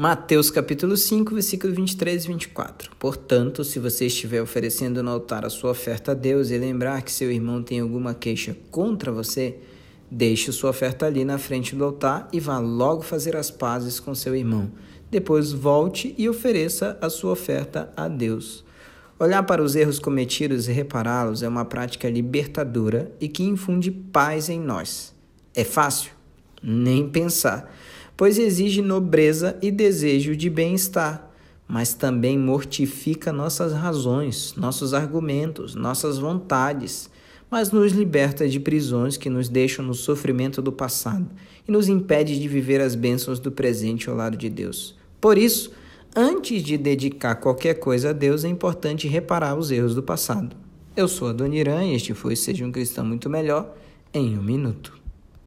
Mateus capítulo 5, versículo 23 e 24. Portanto, se você estiver oferecendo no altar a sua oferta a Deus e lembrar que seu irmão tem alguma queixa contra você, deixe sua oferta ali na frente do altar e vá logo fazer as pazes com seu irmão. Depois volte e ofereça a sua oferta a Deus. Olhar para os erros cometidos e repará-los é uma prática libertadora e que infunde paz em nós. É fácil? Nem pensar pois exige nobreza e desejo de bem-estar, mas também mortifica nossas razões, nossos argumentos, nossas vontades, mas nos liberta de prisões que nos deixam no sofrimento do passado e nos impede de viver as bênçãos do presente ao lado de Deus. Por isso, antes de dedicar qualquer coisa a Deus, é importante reparar os erros do passado. Eu sou a Dona Irã e este foi Seja um Cristão Muito Melhor em um Minuto.